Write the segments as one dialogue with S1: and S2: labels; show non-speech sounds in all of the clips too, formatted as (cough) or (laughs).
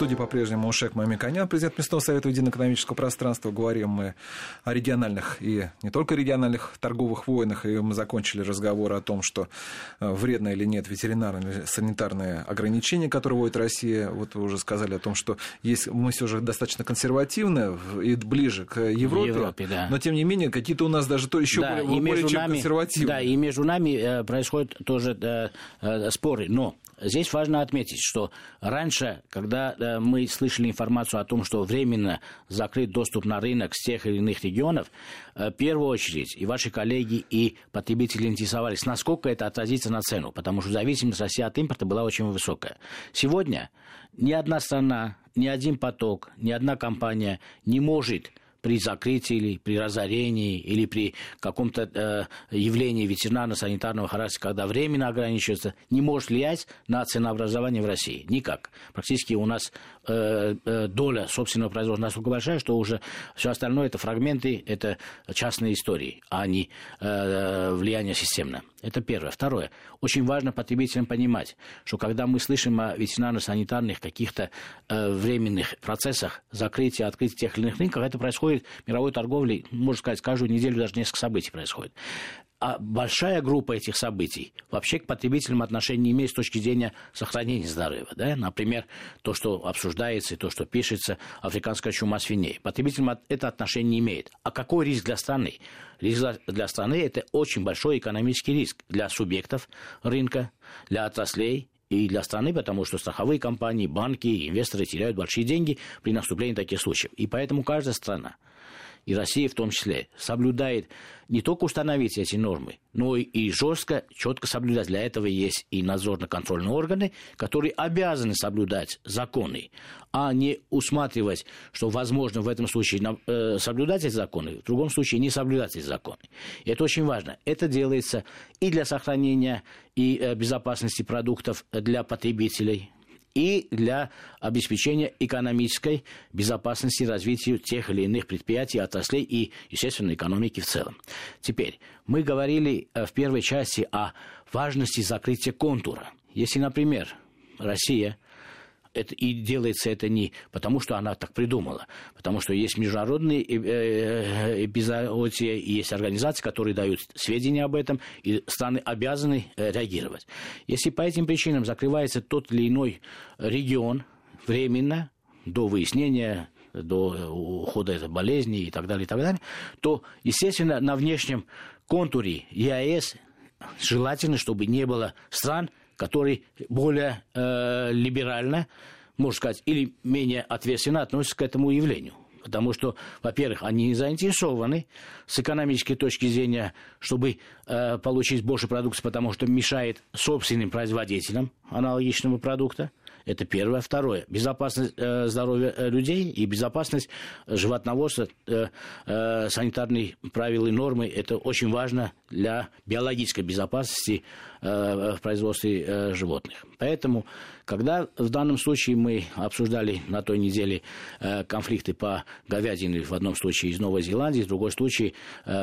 S1: студии по-прежнему Ушек Мамиканян, президент Местного совета единоэкономического пространства. Говорим мы о региональных и не только региональных торговых войнах. И мы закончили разговор о том, что э, вредно или нет ветеринарные санитарные ограничения, которые вводит Россия. Вот вы уже сказали о том, что есть, мы все же достаточно консервативны и ближе к Европе. Европе да. Но тем не менее, какие-то у нас даже то еще да, более, более чем
S2: нами,
S1: консервативные.
S2: Да, и между нами э, происходят тоже э, споры. Но Здесь важно отметить, что раньше, когда мы слышали информацию о том, что временно закрыт доступ на рынок с тех или иных регионов, э, в первую очередь и ваши коллеги, и потребители интересовались, насколько это отразится на цену, потому что зависимость России от импорта была очень высокая. Сегодня ни одна страна, ни один поток, ни одна компания не может при закрытии или при разорении или при каком-то э, явлении ветеринарно-санитарного характера, когда временно ограничивается, не может влиять на ценообразование в России. Никак. Практически у нас э, э, доля собственного производства настолько большая, что уже все остальное это фрагменты, это частные истории, а не э, влияние системное. Это первое. Второе. Очень важно потребителям понимать, что когда мы слышим о ветеринарно-санитарных каких-то э, временных процессах закрытия, открытия тех или иных рынков, это происходит в мировой торговле, можно сказать, каждую неделю даже несколько событий происходит а большая группа этих событий вообще к потребителям отношения не имеет с точки зрения сохранения здоровья. Да? Например, то, что обсуждается и то, что пишется, африканская чума свиней. Потребителям это отношение не имеет. А какой риск для страны? Риск для страны – это очень большой экономический риск для субъектов рынка, для отраслей, и для страны, потому что страховые компании, банки, инвесторы теряют большие деньги при наступлении таких случаев. И поэтому каждая страна и Россия в том числе, соблюдает не только установить эти нормы, но и жестко, четко соблюдать. Для этого есть и надзорно-контрольные органы, которые обязаны соблюдать законы, а не усматривать, что возможно в этом случае э, соблюдать эти законы, в другом случае не соблюдать эти законы. И это очень важно. Это делается и для сохранения и э, безопасности продуктов для потребителей, и для обеспечения экономической безопасности и развития тех или иных предприятий, отраслей и, естественно, экономики в целом. Теперь, мы говорили э, в первой части о важности закрытия контура. Если, например, Россия – это, и делается это не потому, что она так придумала, потому что есть международные э, э, эпизоды, и есть организации, которые дают сведения об этом, и страны обязаны э, реагировать. Если по этим причинам закрывается тот или иной регион временно, до выяснения до ухода этой болезни и так далее, и так далее, то, естественно, на внешнем контуре ЕАЭС желательно, чтобы не было стран, который более э, либерально, можно сказать, или менее ответственно относится к этому явлению. Потому что, во-первых, они не заинтересованы с экономической точки зрения, чтобы э, получить больше продукции, потому что мешает собственным производителям аналогичного продукта. Это первое. Второе. Безопасность э, здоровья э, людей и безопасность животноводства, э, э, санитарные правила и нормы. Это очень важно для биологической безопасности э, в производстве э, животных. Поэтому, когда в данном случае мы обсуждали на той неделе э, конфликты по говядине, в одном случае из Новой Зеландии, в другой случае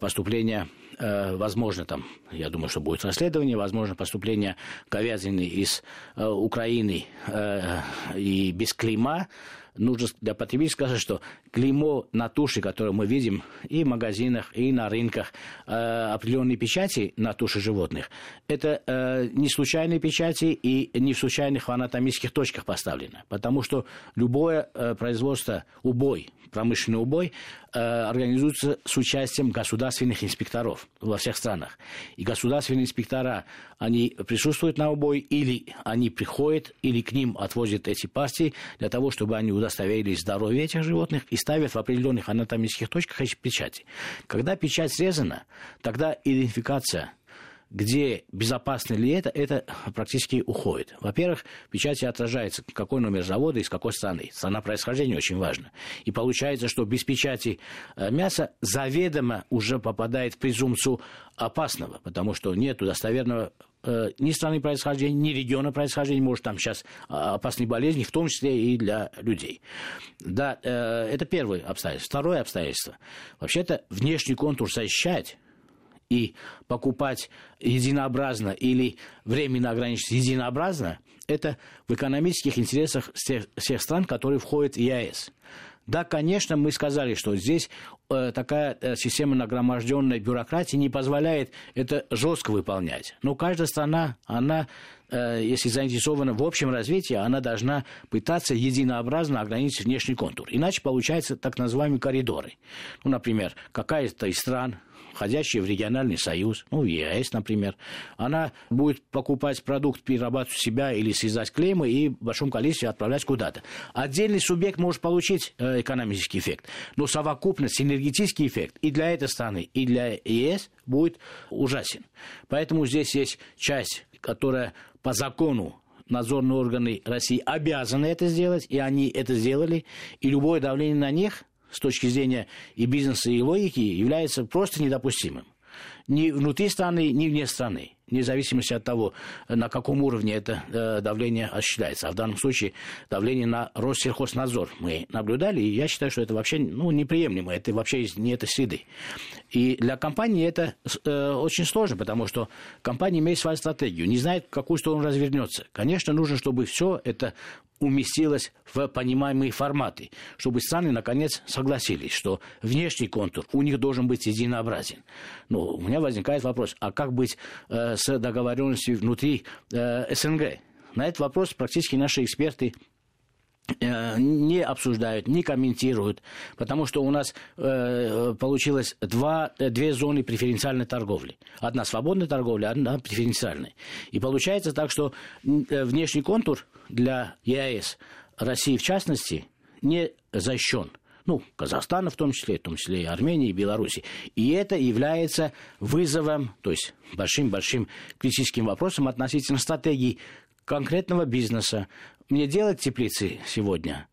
S2: поступление, возможно, там, я думаю, что будет расследование, возможно, поступление говядины из Украины и без клейма, нужно для потребителя сказать, что клеймо на туше, которое мы видим и в магазинах, и на рынках, э, определенные печати на туше животных, это э, не случайные печати и не в случайных анатомических точках поставлено. Потому что любое э, производство, убой, промышленный убой, организуется с участием государственных инспекторов во всех странах. И государственные инспектора, они присутствуют на убой, или они приходят, или к ним отвозят эти партии для того, чтобы они удостоверили здоровье этих животных и ставят в определенных анатомических точках эти печати. Когда печать срезана, тогда идентификация где безопасно ли это, это практически уходит. Во-первых, в печати отражается, какой номер завода, из какой страны. Страна происхождения очень важна. И получается, что без печати э, мяса заведомо уже попадает в презумпцию опасного, потому что нет достоверного э, ни страны происхождения, ни региона происхождения, может, там сейчас а, опасные болезни, в том числе и для людей. Да, э, это первое обстоятельство. Второе обстоятельство. Вообще-то внешний контур защищать и покупать единообразно или временно ограничить единообразно, это в экономических интересах всех, всех стран, которые входят в ЕАЭС. Да, конечно, мы сказали, что здесь э, такая э, система нагроможденной бюрократии не позволяет это жестко выполнять. Но каждая страна, она, э, если заинтересована в общем развитии, она должна пытаться единообразно ограничить внешний контур. Иначе получаются так называемые коридоры. Ну, например, какая-то из стран входящая в региональный союз, ну, ЕАЭС, например, она будет покупать продукт, перерабатывать себя или связать клеймы и в большом количестве отправлять куда-то. Отдельный субъект может получить э, экономический эффект, но совокупность, энергетический эффект и для этой страны, и для ЕС будет ужасен. Поэтому здесь есть часть, которая по закону надзорные органы России обязаны это сделать, и они это сделали, и любое давление на них с точки зрения и бизнеса, и логики является просто недопустимым. Ни внутри страны, ни вне страны вне зависимости от того, на каком уровне это э, давление осуществляется. А в данном случае давление на Россельхознадзор мы наблюдали, и я считаю, что это вообще ну, неприемлемо, это вообще не это следы. И для компании это э, очень сложно, потому что компания имеет свою стратегию, не знает, в какую сторону развернется. Конечно, нужно, чтобы все это уместилось в понимаемые форматы, чтобы страны наконец согласились, что внешний контур у них должен быть единообразен. Но у меня возникает вопрос, а как быть э, с договоренностью внутри э, СНГ? На этот вопрос практически наши эксперты не обсуждают, не комментируют, потому что у нас э, получилось два, э, две зоны преференциальной торговли. Одна свободная торговля, одна преференциальная. И получается так, что э, внешний контур для ЕАЭС, России в частности, не защищен. Ну, Казахстана в том числе, в том числе и Армении, и Беларуси. И это является вызовом, то есть большим-большим критическим вопросом относительно стратегии конкретного бизнеса, мне делать теплицы сегодня,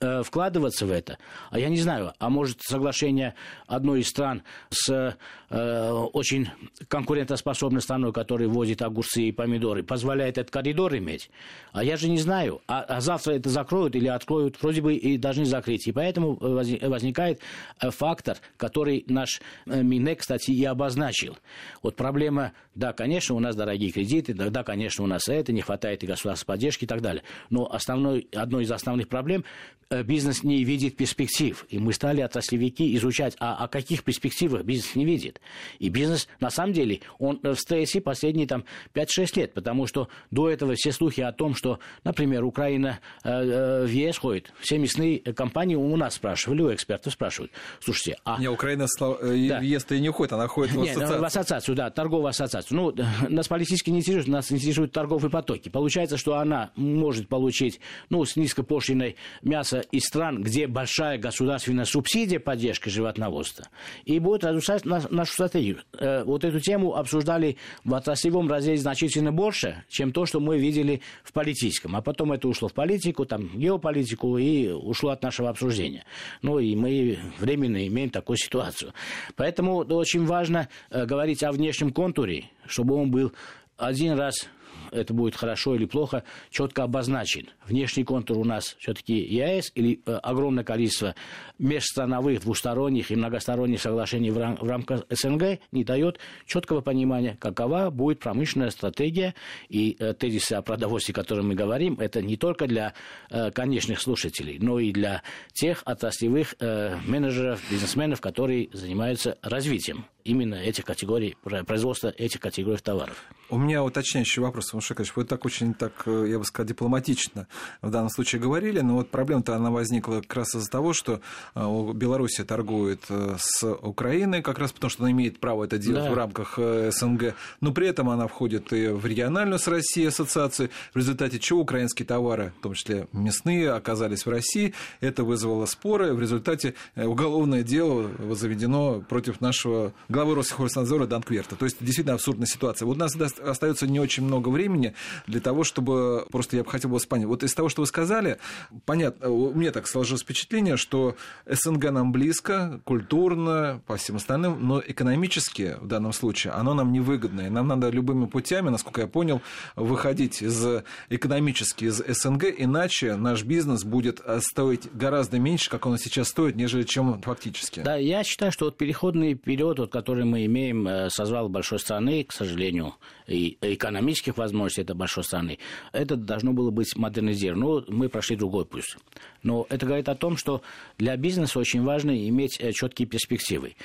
S2: э, вкладываться в это. А я не знаю, а может соглашение одной из стран с э, очень конкурентоспособной страной, которая возит огурцы и помидоры, позволяет этот коридор иметь? А я же не знаю. А, а завтра это закроют или откроют, вроде бы и должны закрыть. И поэтому возникает э, фактор, который наш э, Минэк, кстати, и обозначил. Вот проблема, да, конечно, у нас дорогие кредиты, да, да конечно, у нас это, не хватает и государственной поддержки и так далее. Но основной, одной из основных проблем Э, бизнес не видит перспектив. И мы стали отраслевики изучать, а о каких перспективах бизнес не видит. И бизнес, на самом деле, он в стрессе последние там, 5-6 лет, потому что до этого все слухи о том, что, например, Украина э, э, в ЕС ходит, все мясные компании у нас спрашивали, у экспертов спрашивают. Слушайте, а...
S1: Не, Украина э, да. в ЕС-то и не ходит, она ходит в
S2: ассоциацию. в ассоциацию, да, торговую ассоциацию. Ну, (laughs) нас политически не интересует, нас интересуют торговые потоки. Получается, что она может получить, ну, с низкопошлиной мясо из стран, где большая государственная субсидия поддержки животноводства, и будет разрушать нашу стратегию. Э, вот эту тему обсуждали в отраслевом разделе значительно больше, чем то, что мы видели в политическом. А потом это ушло в политику, там, геополитику, и ушло от нашего обсуждения. Ну, и мы временно имеем такую ситуацию. Поэтому очень важно э, говорить о внешнем контуре, чтобы он был один раз это будет хорошо или плохо, четко обозначен. Внешний контур у нас все-таки ЕАЭС или э, огромное количество межстрановых, двусторонних и многосторонних соглашений в, рам- в рамках СНГ не дает четкого понимания, какова будет промышленная стратегия и э, тезисы о продовольствии, о котором мы говорим, это не только для э, конечных слушателей, но и для тех отраслевых э, менеджеров, бизнесменов, которые занимаются развитием именно этих категорий, производства этих категорий товаров.
S1: У меня уточняющий вопрос, Иван Шикович. Вы так очень, так, э, я бы сказал, дипломатично в данном случае говорили, но вот проблема-то она возникла как раз из-за того, что э, Беларусь торгует э, с Украиной, как раз потому, что она имеет право это делать да. в рамках СНГ, но при этом она входит и в региональную с Россией ассоциацию, в результате чего украинские товары, в том числе мясные, оказались в России. Это вызвало споры, в результате уголовное дело заведено против нашего главы Россельхознадзора Данкверта. То есть действительно абсурдная ситуация. Вот у нас остается не очень много времени для того, чтобы просто я бы хотел вас понять. Вот из того, что вы сказали, понятно, мне так сложилось впечатление, что СНГ нам близко, культурно, по всем остальным, но экономически в данном случае оно нам невыгодно. И нам надо любыми путями, насколько я понял, выходить из экономически из СНГ, иначе наш бизнес будет стоить гораздо меньше, как он сейчас стоит, нежели чем фактически.
S2: Да, я считаю, что вот переходный период, вот, который мы имеем э, созвал большой страны, к сожалению, и экономических возможностей этой большой страны, это должно было быть модернизировано. Но мы прошли другой путь. Но это говорит о том, что для бизнеса очень важно иметь э, четкие перспективы.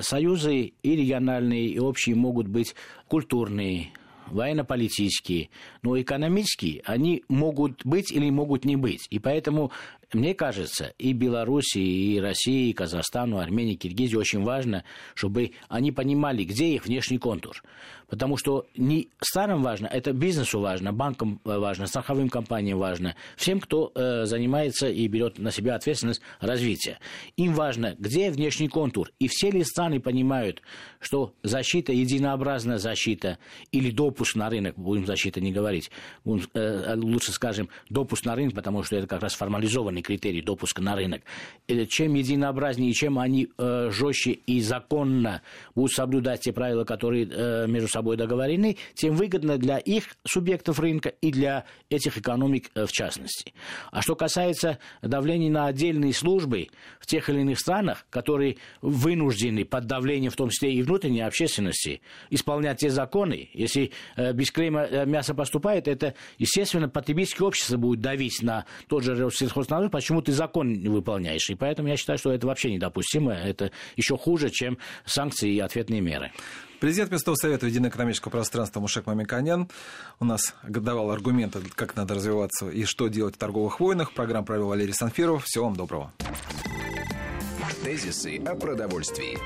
S2: Союзы и региональные, и общие могут быть культурные, военно-политические, но экономические, они могут быть или могут не быть. И поэтому мне кажется, и Беларуси, и России, и Казахстану, Армении, Киргизии очень важно, чтобы они понимали, где их внешний контур. Потому что не странам важно, это бизнесу важно, банкам важно, страховым компаниям важно, всем, кто э, занимается и берет на себя ответственность развития. Им важно, где внешний контур. И все ли страны понимают, что защита, единообразная защита или допуск на рынок, будем защита не говорить, будем, э, лучше скажем, допуск на рынок, потому что это как раз формализованный критерий допуска на рынок. Чем единообразнее, чем они э, жестче и законно будут соблюдать те правила, которые э, между собой договорены, тем выгодно для их субъектов рынка и для этих экономик э, в частности. А что касается давления на отдельные службы в тех или иных странах, которые вынуждены под давлением в том числе и внутренней общественности исполнять те законы, если э, без клейма э, мясо поступает, это, естественно, потребительское общество будет давить на тот же сельхознадзор, почему ты закон не выполняешь. И поэтому я считаю, что это вообще недопустимо. Это еще хуже, чем санкции и ответные меры.
S1: Президент местного совета Единого экономического пространства Мушек Мамиканян у нас давал аргументы, как надо развиваться и что делать в торговых войнах. Программу провел Валерий Санфиров. Всего вам доброго.
S3: Тезисы о продовольствии.